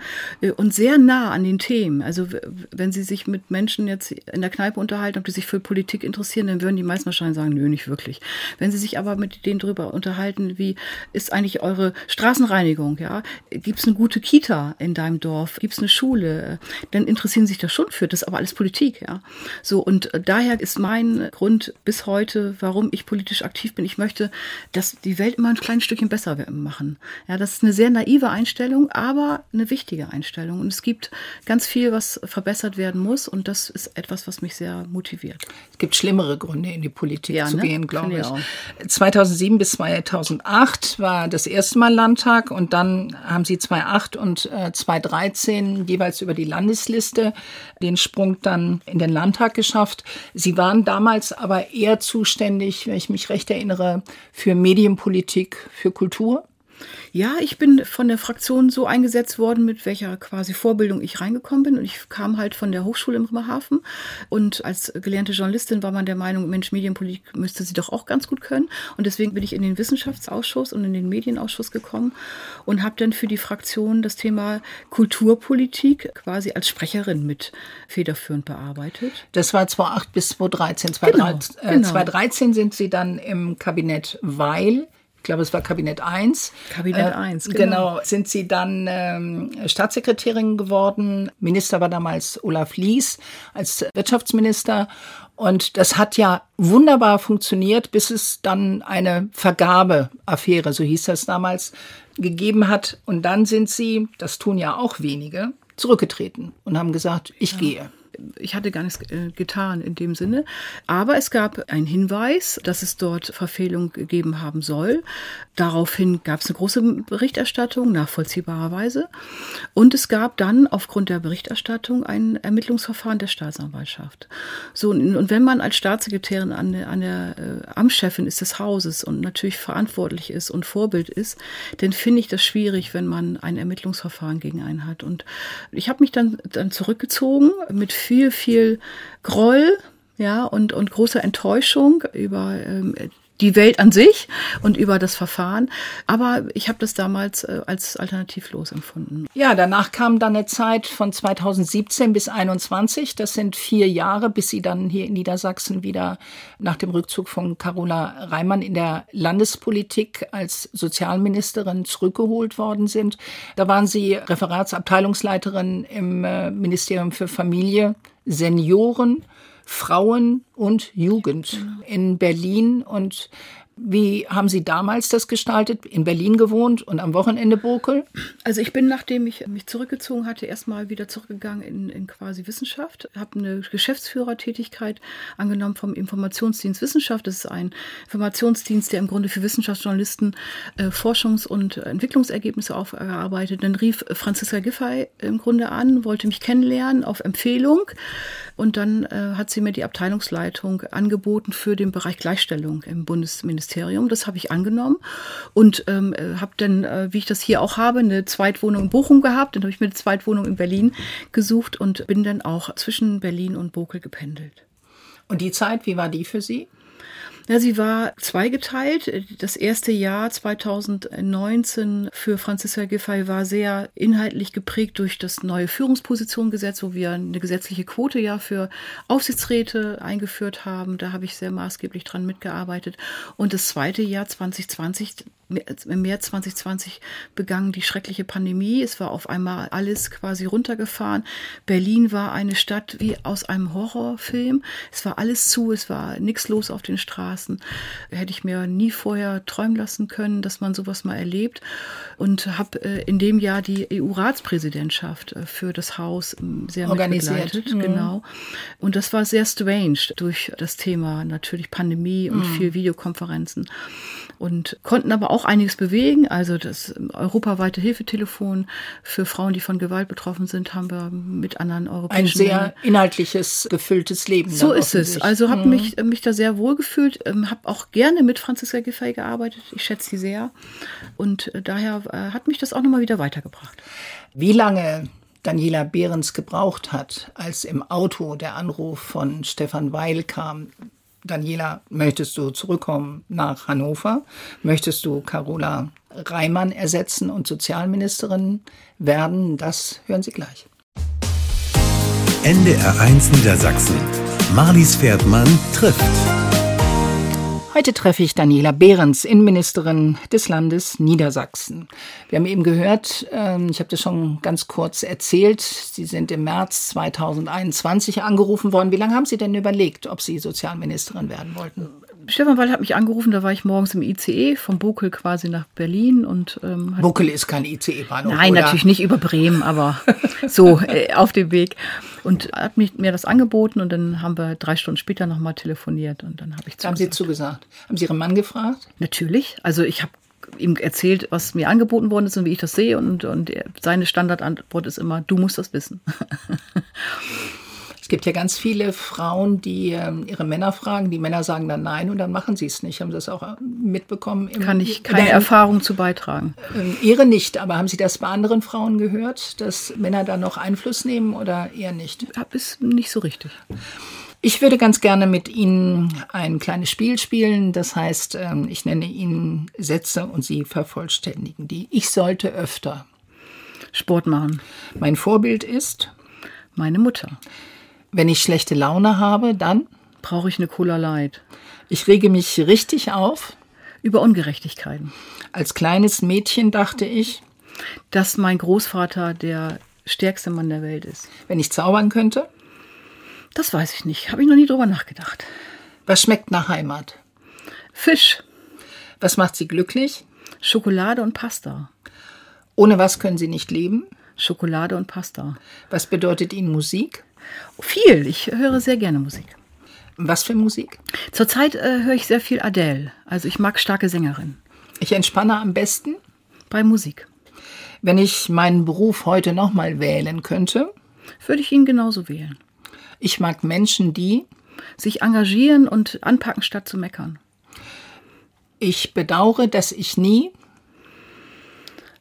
Und sehr nah an den Themen. Also wenn Sie sich mit Menschen jetzt in der Kneipe unterhalten, ob die sich für Politik interessieren, dann würden die meisten wahrscheinlich sagen, nö, nicht wirklich. Wenn Sie sich aber mit denen darüber unterhalten, wie ist eigentlich eure Straßenreinigung, ja, gibt es eine gute Kita in deinem Dorf, gibt es eine Schule, dann interessieren sich das schon für, das ist aber alles Politik, ja. So, und äh, daher ist mein Grund bis heute, warum ich politisch aktiv bin. Ich möchte, dass die Welt immer ein kleines Stückchen besser machen. Ja, das ist eine sehr naive Einstellung, aber eine wichtige Einstellung. Und es gibt ganz viel, was verbessert werden muss. Und das ist etwas, was mich sehr motiviert. Es gibt schlimmere Gründe, in die Politik ja, zu ne? gehen, glaube ich. 2007 bis 2008 war das erste Mal Landtag und dann haben Sie 2008 und äh, 2013 jeweils über die Landesliste den Sprung dann in den Landtag geschafft. Sie waren damals aber eher zuständig, wenn ich mich recht erinnere, für Medienpolitik, für Kultur. Ja, ich bin von der Fraktion so eingesetzt worden, mit welcher quasi Vorbildung ich reingekommen bin. Und ich kam halt von der Hochschule im Bremerhaven. Und als gelernte Journalistin war man der Meinung, Mensch, Medienpolitik müsste sie doch auch ganz gut können. Und deswegen bin ich in den Wissenschaftsausschuss und in den Medienausschuss gekommen und habe dann für die Fraktion das Thema Kulturpolitik quasi als Sprecherin mit federführend bearbeitet. Das war 2008 bis 2013. 2013, genau, genau. 2013 sind Sie dann im Kabinett Weil ich glaube, es war Kabinett 1. Kabinett 1, äh, genau. genau. Sind Sie dann ähm, Staatssekretärin geworden. Minister war damals Olaf Lies als Wirtschaftsminister. Und das hat ja wunderbar funktioniert, bis es dann eine Vergabeaffäre, so hieß das damals, gegeben hat. Und dann sind Sie, das tun ja auch wenige, zurückgetreten und haben gesagt, ich ja. gehe ich hatte gar nichts äh, getan in dem Sinne. Aber es gab einen Hinweis, dass es dort Verfehlung gegeben haben soll. Daraufhin gab es eine große Berichterstattung, nachvollziehbarerweise. Und es gab dann aufgrund der Berichterstattung ein Ermittlungsverfahren der Staatsanwaltschaft. So, und wenn man als Staatssekretärin an an der äh, Amtschefin ist des Hauses und natürlich verantwortlich ist und Vorbild ist, dann finde ich das schwierig, wenn man ein Ermittlungsverfahren gegen einen hat. Und ich habe mich dann, dann zurückgezogen mit viel, viel Groll ja, und, und große Enttäuschung über ähm, die Welt an sich und über das Verfahren. Aber ich habe das damals äh, als alternativlos empfunden. Ja, danach kam dann eine Zeit von 2017 bis 2021. Das sind vier Jahre, bis Sie dann hier in Niedersachsen wieder nach dem Rückzug von Carola Reimann in der Landespolitik als Sozialministerin zurückgeholt worden sind. Da waren Sie Referatsabteilungsleiterin im äh, Ministerium für Familie, Senioren, Frauen und Jugend in Berlin und wie haben Sie damals das gestaltet? In Berlin gewohnt und am Wochenende Bokel? Also ich bin, nachdem ich mich zurückgezogen hatte, erstmal wieder zurückgegangen in, in quasi Wissenschaft, habe eine Geschäftsführertätigkeit angenommen vom Informationsdienst Wissenschaft. Das ist ein Informationsdienst, der im Grunde für Wissenschaftsjournalisten äh, Forschungs- und Entwicklungsergebnisse aufgearbeitet. Dann rief Franziska Giffey im Grunde an, wollte mich kennenlernen auf Empfehlung und dann äh, hat sie mir die Abteilungsleitung angeboten für den Bereich Gleichstellung im Bundesministerium. Ministerium. Das habe ich angenommen und ähm, habe dann, äh, wie ich das hier auch habe, eine Zweitwohnung in Bochum gehabt. Dann habe ich mir eine Zweitwohnung in Berlin gesucht und bin dann auch zwischen Berlin und Bokel gependelt. Und die Zeit, wie war die für Sie? Ja, sie war zweigeteilt. Das erste Jahr 2019 für Franziska Giffey war sehr inhaltlich geprägt durch das neue Führungspositionengesetz, wo wir eine gesetzliche Quote ja für Aufsichtsräte eingeführt haben. Da habe ich sehr maßgeblich dran mitgearbeitet. Und das zweite Jahr 2020 im März 2020 begann die schreckliche Pandemie. Es war auf einmal alles quasi runtergefahren. Berlin war eine Stadt wie aus einem Horrorfilm. Es war alles zu, es war nichts los auf den Straßen. Hätte ich mir nie vorher träumen lassen können, dass man sowas mal erlebt. Und habe äh, in dem Jahr die EU-Ratspräsidentschaft äh, für das Haus ähm, sehr organisiert. Mhm. Genau. Und das war sehr strange durch das Thema natürlich Pandemie und mhm. viel Videokonferenzen und konnten aber auch einiges bewegen. Also das europaweite Hilfetelefon für Frauen, die von Gewalt betroffen sind, haben wir mit anderen europäischen Ein sehr inhaltliches, gefülltes Leben. So ist es. Also habe mhm. mich, mich da sehr wohl gefühlt, ähm, habe auch gerne mit Franziska Giffey gearbeitet. Ich schätze sie sehr. Und äh, daher äh, hat mich das auch nochmal wieder weitergebracht. Wie lange Daniela Behrens gebraucht hat, als im Auto der Anruf von Stefan Weil kam, Daniela, möchtest du zurückkommen nach Hannover? Möchtest du Carola Reimann ersetzen und Sozialministerin werden? Das hören Sie gleich. NDR 1 Niedersachsen. Marlies Pferdmann trifft. Heute treffe ich Daniela Behrens, Innenministerin des Landes Niedersachsen. Wir haben eben gehört, ähm, ich habe das schon ganz kurz erzählt, Sie sind im März 2021 angerufen worden. Wie lange haben Sie denn überlegt, ob Sie Sozialministerin werden wollten? Stefan Wall hat mich angerufen, da war ich morgens im ICE vom Bokel quasi nach Berlin und ähm, Bokel ist kein ICE-Bahnhof. Nein, oder? natürlich nicht über Bremen, aber so äh, auf dem Weg und hat mich, mir das angeboten und dann haben wir drei Stunden später nochmal telefoniert und dann habe ich zugesagt. Haben Sie zugesagt? Haben Sie Ihren Mann gefragt? Natürlich. Also ich habe ihm erzählt, was mir angeboten worden ist und wie ich das sehe und, und seine Standardantwort ist immer, du musst das wissen. Es gibt ja ganz viele Frauen, die ähm, ihre Männer fragen. Die Männer sagen dann nein und dann machen sie es nicht. Haben Sie das auch äh, mitbekommen? Im, Kann ich keine Erfahrung zu beitragen. Ähm, ihre nicht, aber haben Sie das bei anderen Frauen gehört, dass Männer da noch Einfluss nehmen oder eher nicht? Ist nicht so richtig. Ich würde ganz gerne mit Ihnen ein kleines Spiel spielen. Das heißt, ähm, ich nenne Ihnen Sätze und Sie vervollständigen die. Ich sollte öfter Sport machen. Mein Vorbild ist meine Mutter. Wenn ich schlechte Laune habe, dann brauche ich eine Cola Light. Ich rege mich richtig auf über Ungerechtigkeiten. Als kleines Mädchen dachte ich, dass mein Großvater der stärkste Mann der Welt ist. Wenn ich zaubern könnte? Das weiß ich nicht. Habe ich noch nie drüber nachgedacht. Was schmeckt nach Heimat? Fisch. Was macht Sie glücklich? Schokolade und Pasta. Ohne was können Sie nicht leben? Schokolade und Pasta. Was bedeutet Ihnen Musik? Viel. Ich höre sehr gerne Musik. Was für Musik? Zurzeit äh, höre ich sehr viel Adele. Also ich mag starke Sängerinnen. Ich entspanne am besten? Bei Musik. Wenn ich meinen Beruf heute nochmal wählen könnte? Würde ich ihn genauso wählen. Ich mag Menschen, die sich engagieren und anpacken, statt zu meckern. Ich bedauere, dass ich nie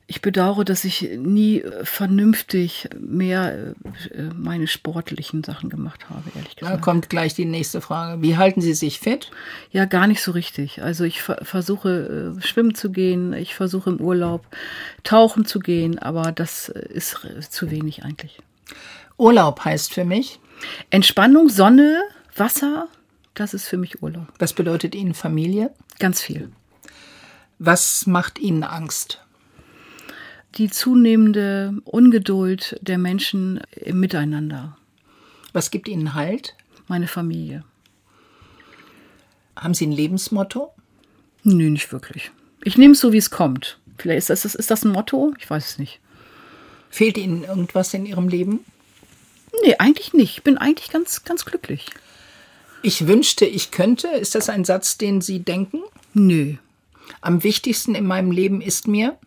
ich bedauere, dass ich nie äh, vernünftig mehr äh, meine sportlichen Sachen gemacht habe, ehrlich gesagt. Da kommt gleich die nächste Frage. Wie halten Sie sich fit? Ja, gar nicht so richtig. Also ich versuche äh, schwimmen zu gehen, ich versuche im Urlaub tauchen zu gehen, aber das ist zu wenig eigentlich. Urlaub heißt für mich? Entspannung, Sonne, Wasser, das ist für mich Urlaub. Was bedeutet Ihnen Familie? Ganz viel. Was macht Ihnen Angst? Die zunehmende Ungeduld der Menschen im Miteinander. Was gibt Ihnen Halt? Meine Familie. Haben Sie ein Lebensmotto? Nö, nicht wirklich. Ich nehme es so, wie es kommt. Vielleicht ist das, ist das ein Motto? Ich weiß es nicht. Fehlt Ihnen irgendwas in Ihrem Leben? Nee, eigentlich nicht. Ich bin eigentlich ganz, ganz glücklich. Ich wünschte, ich könnte. Ist das ein Satz, den Sie denken? Nö. Am wichtigsten in meinem Leben ist mir?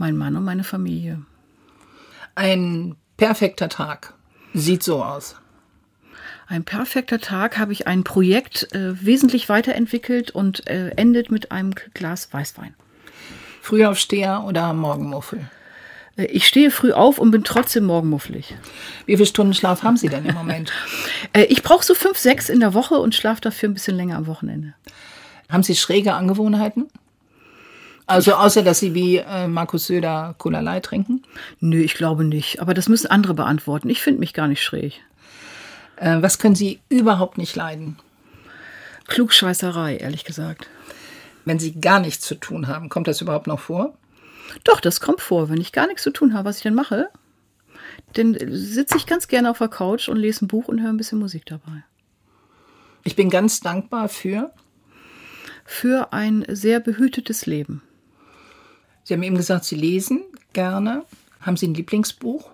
Mein Mann und meine Familie. Ein perfekter Tag sieht so aus. Ein perfekter Tag habe ich ein Projekt äh, wesentlich weiterentwickelt und äh, endet mit einem Glas Weißwein. Frühaufsteher oder Morgenmuffel? Äh, ich stehe früh auf und bin trotzdem morgenmuffelig. Wie viele Stunden Schlaf haben Sie denn im Moment? Äh, ich brauche so fünf, sechs in der Woche und schlafe dafür ein bisschen länger am Wochenende. Haben Sie schräge Angewohnheiten? Also außer, dass Sie wie äh, Markus Söder Cola trinken? Nö, ich glaube nicht. Aber das müssen andere beantworten. Ich finde mich gar nicht schräg. Äh, was können Sie überhaupt nicht leiden? Klugscheißerei, ehrlich gesagt. Wenn Sie gar nichts zu tun haben, kommt das überhaupt noch vor? Doch, das kommt vor. Wenn ich gar nichts zu tun habe, was ich denn mache, dann sitze ich ganz gerne auf der Couch und lese ein Buch und höre ein bisschen Musik dabei. Ich bin ganz dankbar für? Für ein sehr behütetes Leben. Sie haben eben gesagt, Sie lesen gerne. Haben Sie ein Lieblingsbuch?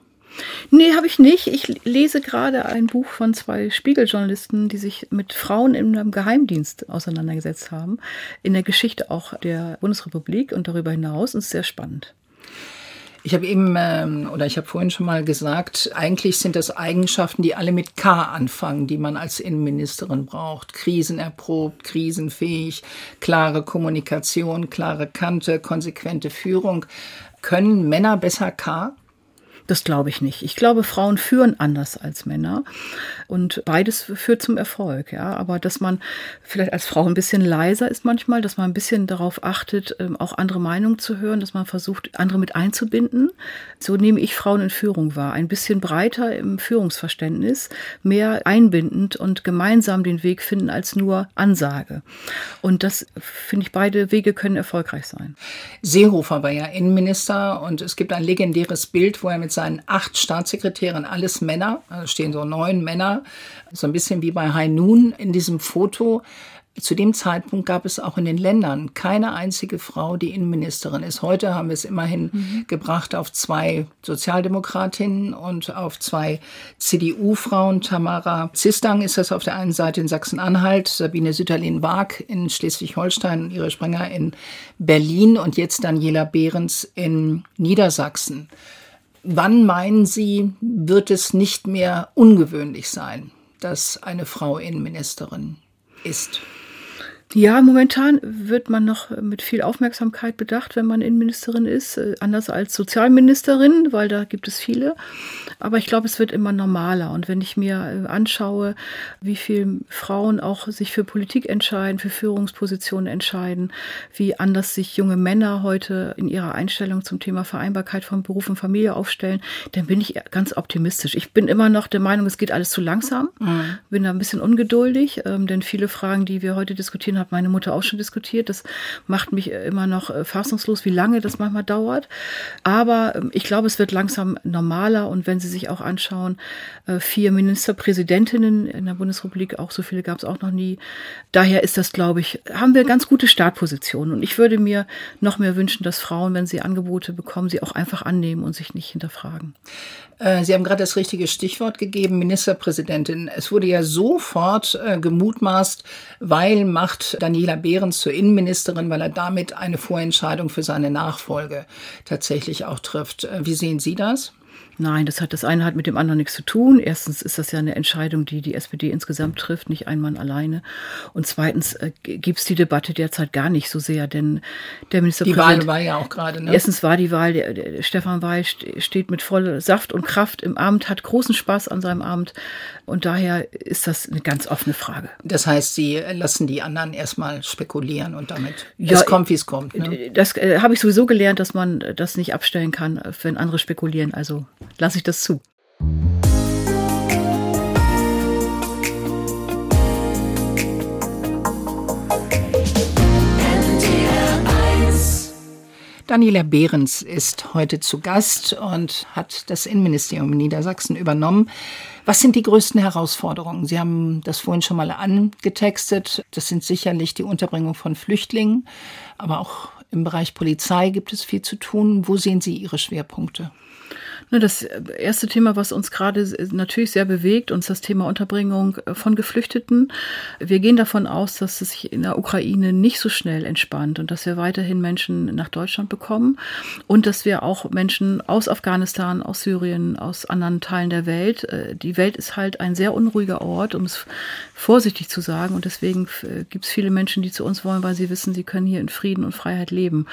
Nee, habe ich nicht. Ich lese gerade ein Buch von zwei Spiegeljournalisten, die sich mit Frauen im Geheimdienst auseinandergesetzt haben. In der Geschichte auch der Bundesrepublik und darüber hinaus. Und es ist sehr spannend. Ich habe eben, ähm, oder ich habe vorhin schon mal gesagt, eigentlich sind das Eigenschaften, die alle mit K anfangen, die man als Innenministerin braucht. Krisenerprobt, krisenfähig, klare Kommunikation, klare Kante, konsequente Führung. Können Männer besser K? Das glaube ich nicht. Ich glaube, Frauen führen anders als Männer und beides führt zum Erfolg. Ja, aber dass man vielleicht als Frau ein bisschen leiser ist manchmal, dass man ein bisschen darauf achtet, ähm, auch andere Meinungen zu hören, dass man versucht, andere mit einzubinden. So nehme ich Frauen in Führung wahr. Ein bisschen breiter im Führungsverständnis, mehr einbindend und gemeinsam den Weg finden als nur Ansage. Und das finde ich, beide Wege können erfolgreich sein. Seehofer war ja Innenminister und es gibt ein legendäres Bild, wo er mit seinen acht Staatssekretären, alles Männer, da stehen so neun Männer, so ein bisschen wie bei High Noon in diesem Foto, Zu dem Zeitpunkt gab es auch in den Ländern keine einzige Frau, die Innenministerin ist. Heute haben wir es immerhin mhm. gebracht auf zwei Sozialdemokratinnen und auf zwei CDU-Frauen. Tamara Zistang ist das auf der einen Seite in Sachsen-Anhalt, Sabine Sütterlin-Waag in Schleswig-Holstein und ihre Sprenger in Berlin und jetzt Daniela Behrens in Niedersachsen. Wann meinen Sie, wird es nicht mehr ungewöhnlich sein, dass eine Frau Innenministerin ist? Ja, momentan wird man noch mit viel Aufmerksamkeit bedacht, wenn man Innenministerin ist, äh, anders als Sozialministerin, weil da gibt es viele. Aber ich glaube, es wird immer normaler. Und wenn ich mir äh, anschaue, wie viele Frauen auch sich für Politik entscheiden, für Führungspositionen entscheiden, wie anders sich junge Männer heute in ihrer Einstellung zum Thema Vereinbarkeit von Beruf und Familie aufstellen, dann bin ich ganz optimistisch. Ich bin immer noch der Meinung, es geht alles zu langsam, mhm. bin da ein bisschen ungeduldig, ähm, denn viele Fragen, die wir heute diskutieren, Medizin hat meine Mutter auch schon diskutiert. Das macht mich immer noch äh, fassungslos, wie lange das manchmal dauert. Aber ähm, ich glaube, es wird langsam normaler. Und wenn Sie sich auch anschauen, äh, vier Ministerpräsidentinnen in der Bundesrepublik, auch so viele gab es auch noch nie. Daher ist das, glaube ich, haben wir ganz gute Startpositionen. Und ich würde mir noch mehr wünschen, dass Frauen, wenn sie Angebote bekommen, sie auch einfach annehmen und sich nicht hinterfragen. Äh, sie haben gerade das richtige Stichwort gegeben, Ministerpräsidentin. Es wurde ja sofort äh, gemutmaßt, weil macht Daniela Behrens zur Innenministerin, weil er damit eine Vorentscheidung für seine Nachfolge tatsächlich auch trifft. Wie sehen Sie das? Nein, das hat das eine hat mit dem anderen nichts zu tun. Erstens ist das ja eine Entscheidung, die die SPD insgesamt trifft, nicht ein Mann alleine. Und zweitens äh, gibt es die Debatte derzeit gar nicht so sehr, denn der Ministerpräsident. Die Wahl war ja auch gerade. Ne? Erstens war die Wahl, der, der Stefan Weil steht mit voller Saft und Kraft im Amt, hat großen Spaß an seinem Amt und daher ist das eine ganz offene Frage. Das heißt, Sie lassen die anderen erstmal spekulieren und damit ja, es kommt, wie es kommt. Ne? Das äh, habe ich sowieso gelernt, dass man das nicht abstellen kann, wenn andere spekulieren. Also lasse ich das zu. Daniela Behrens ist heute zu Gast und hat das Innenministerium in Niedersachsen übernommen. Was sind die größten Herausforderungen? Sie haben das vorhin schon mal angetextet. Das sind sicherlich die Unterbringung von Flüchtlingen, aber auch im Bereich Polizei gibt es viel zu tun. Wo sehen Sie Ihre Schwerpunkte? Ne, das erste Thema, was uns gerade natürlich sehr bewegt, uns das Thema Unterbringung äh, von Geflüchteten. Wir gehen davon aus, dass es sich in der Ukraine nicht so schnell entspannt und dass wir weiterhin Menschen nach Deutschland bekommen und dass wir auch Menschen aus Afghanistan, aus Syrien, aus anderen Teilen der Welt. Äh, die Welt ist halt ein sehr unruhiger Ort, um es vorsichtig zu sagen. Und deswegen äh, gibt es viele Menschen, die zu uns wollen, weil sie wissen, sie können hier in Frieden und Freiheit leben.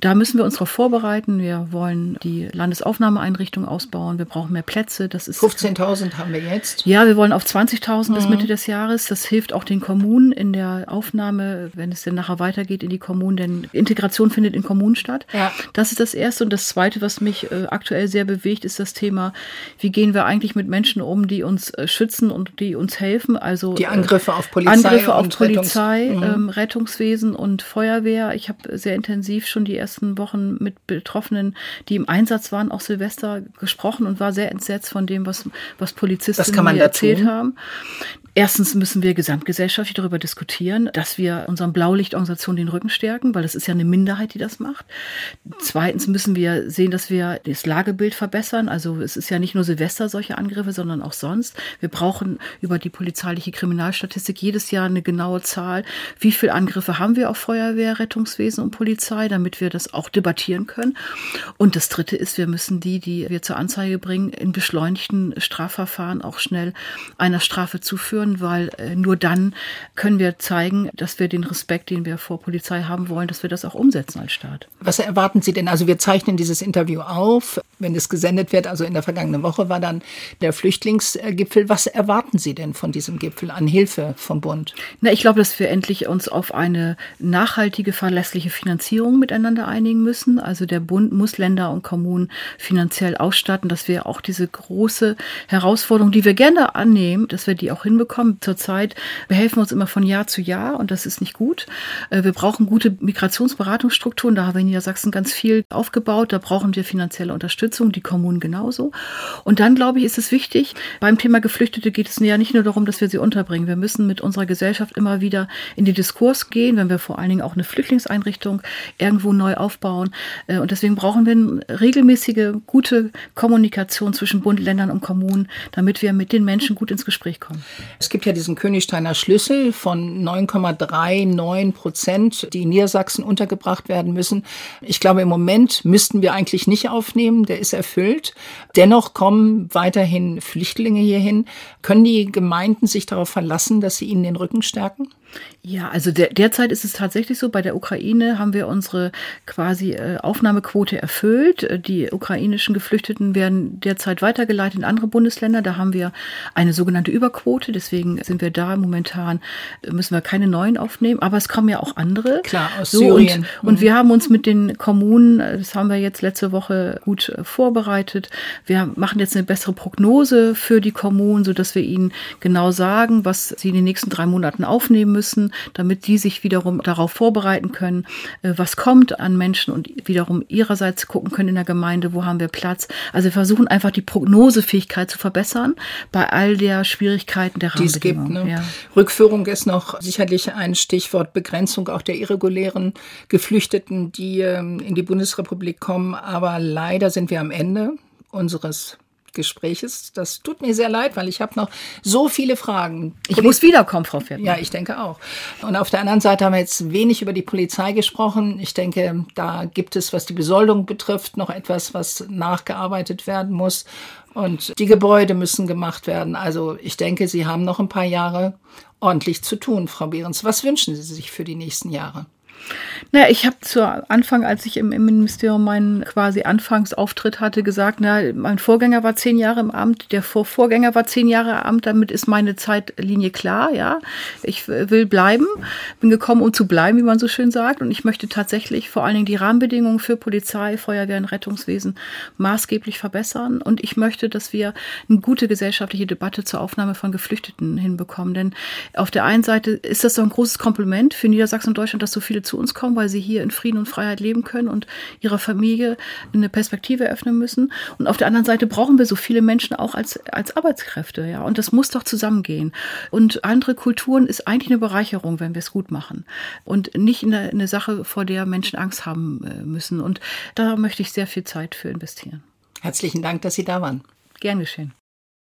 Da müssen wir uns darauf vorbereiten. Wir wollen die Landesaufnahmeeinrichtung ausbauen. Wir brauchen mehr Plätze. Das ist 15.000 haben wir jetzt. Ja, wir wollen auf 20.000 mhm. bis Mitte des Jahres. Das hilft auch den Kommunen in der Aufnahme, wenn es denn nachher weitergeht in die Kommunen, denn Integration findet in Kommunen statt. Ja. Das ist das Erste. Und das Zweite, was mich äh, aktuell sehr bewegt, ist das Thema, wie gehen wir eigentlich mit Menschen um, die uns äh, schützen und die uns helfen. Also die Angriffe auf Polizei. Angriffe auf Polizei, Rettungs mhm. ähm, Rettungswesen und Feuerwehr. Ich habe sehr intensiv schon die ersten Wochen mit Betroffenen, die im Einsatz waren, auch Silvester gesprochen und war sehr entsetzt von dem, was, was Polizisten mir erzählt haben. Erstens müssen wir gesamtgesellschaftlich darüber diskutieren, dass wir unseren Blaulichtorganisationen den Rücken stärken, weil das ist ja eine Minderheit, die das macht. Zweitens müssen wir sehen, dass wir das Lagebild verbessern. Also es ist ja nicht nur Silvester solche Angriffe, sondern auch sonst. Wir brauchen über die polizeiliche Kriminalstatistik jedes Jahr eine genaue Zahl. Wie viele Angriffe haben wir auf Feuerwehr, Rettungswesen und Polizei, damit wir das auch debattieren können. Und das Dritte ist, wir müssen die, die wir zur Anzeige bringen, in beschleunigten Strafverfahren auch schnell einer Strafe zuführen führen, weil äh, nur dann können wir zeigen, dass wir den Respekt, den wir vor Polizei haben wollen, dass wir das auch umsetzen als Staat. Was erwarten Sie denn? Also wir zeichnen dieses Interview auf, wenn es gesendet wird. Also in der vergangenen Woche war dann der Flüchtlingsgipfel. Was erwarten Sie denn von diesem Gipfel an Hilfe vom Bund? Na, ich glaube, dass wir endlich uns auf eine nachhaltige, verlässliche Finanzierung miteinander einigen müssen. Also der Bund muss Länder und Kommunen finanziell ausstatten, dass wir auch diese große Herausforderung, die wir gerne annehmen, dass wir die auch hinbekommen bekommen. Zurzeit behelfen wir uns immer von Jahr zu Jahr und das ist nicht gut. Äh, wir brauchen gute Migrationsberatungsstrukturen. Da haben wir in Niedersachsen ganz viel aufgebaut. Da brauchen wir finanzielle Unterstützung. Die Kommunen genauso. Und dann, glaube ich, ist es wichtig, beim Thema Geflüchtete geht es ja nicht nur darum, dass wir sie unterbringen. Wir müssen mit unserer Gesellschaft immer wieder in den Diskurs gehen, wenn wir vor allen Dingen auch eine Flüchtlingseinrichtung irgendwo neu aufbauen. Äh, und deswegen brauchen wir regelmäßige, gute Kommunikation zwischen Bund, Ländern und Kommunen, damit wir mit den Menschen gut ins Gespräch kommen. Es gibt ja diesen Königsteiner Schlüssel von 9,39 Prozent, die in Niedersachsen untergebracht werden müssen. Ich glaube, im Moment müssten wir eigentlich nicht aufnehmen. Der ist erfüllt. Dennoch kommen weiterhin Flüchtlinge hierhin. Können die Gemeinden sich darauf verlassen, dass sie ihnen den Rücken stärken? Ja, also der, derzeit ist es tatsächlich so, bei der Ukraine haben wir unsere quasi äh, Aufnahmequote erfüllt. Äh, die ukrainischen Geflüchteten werden derzeit weitergeleitet in andere Bundesländer. Da haben wir eine sogenannte Überquote. Deswegen sind wir da momentan, äh, müssen wir keine neuen aufnehmen. Aber es kommen ja auch andere. Klar, aus so, Syrien. Und, und wir haben uns mit den Kommunen, das haben wir jetzt letzte Woche gut vorbereitet. Wir machen jetzt eine bessere Prognose für die Kommunen, sodass wir ihnen genau sagen, was sie in den nächsten drei Monaten aufnehmen müssen müssen, damit die sich wiederum darauf vorbereiten können, äh, was kommt an Menschen und wiederum ihrerseits gucken können in der Gemeinde, wo haben wir Platz. Also wir versuchen einfach die Prognosefähigkeit zu verbessern bei all der Schwierigkeiten der. Die es gibt, ne? ja. Rückführung ist noch sicherlich ein Stichwort, Begrenzung auch der irregulären Geflüchteten, die ähm, in die Bundesrepublik kommen. Aber leider sind wir am Ende unseres Gespräches. Das tut mir sehr leid, weil ich habe noch so viele Fragen. Ich Poli muss wiederkommen, Frau Pferd. Ja, ich denke auch. Und auf der anderen Seite haben wir jetzt wenig über die Polizei gesprochen. Ich denke, da gibt es, was die Besoldung betrifft, noch etwas, was nachgearbeitet werden muss. Und die Gebäude müssen gemacht werden. Also ich denke, Sie haben noch ein paar Jahre ordentlich zu tun, Frau Behrens. Was wünschen Sie sich für die nächsten Jahre? Naja, ich habe zu Anfang, als ich im, im, Ministerium meinen quasi Anfangsauftritt hatte, gesagt, na, mein Vorgänger war zehn Jahre im Amt, der Vor Vorgänger war zehn Jahre im Amt, damit ist meine Zeitlinie klar, ja. Ich will bleiben, bin gekommen, um zu bleiben, wie man so schön sagt. Und ich möchte tatsächlich vor allen Dingen die Rahmenbedingungen für Polizei, Feuerwehr und Rettungswesen maßgeblich verbessern. Und ich möchte, dass wir eine gute gesellschaftliche Debatte zur Aufnahme von Geflüchteten hinbekommen. Denn auf der einen Seite ist das so ein großes Kompliment für Niedersachsen und Deutschland, dass so viele zu uns kommen, weil sie hier in Frieden und Freiheit leben können und ihrer Familie eine Perspektive eröffnen müssen. Und auf der anderen Seite brauchen wir so viele Menschen auch als, als Arbeitskräfte, ja. Und das muss doch zusammengehen. Und andere Kulturen ist eigentlich eine Bereicherung, wenn wir es gut machen. Und nicht eine, eine Sache, vor der Menschen Angst haben äh, müssen. Und da möchte ich sehr viel Zeit für investieren. Herzlichen Dank, dass Sie da waren. Gern geschehen.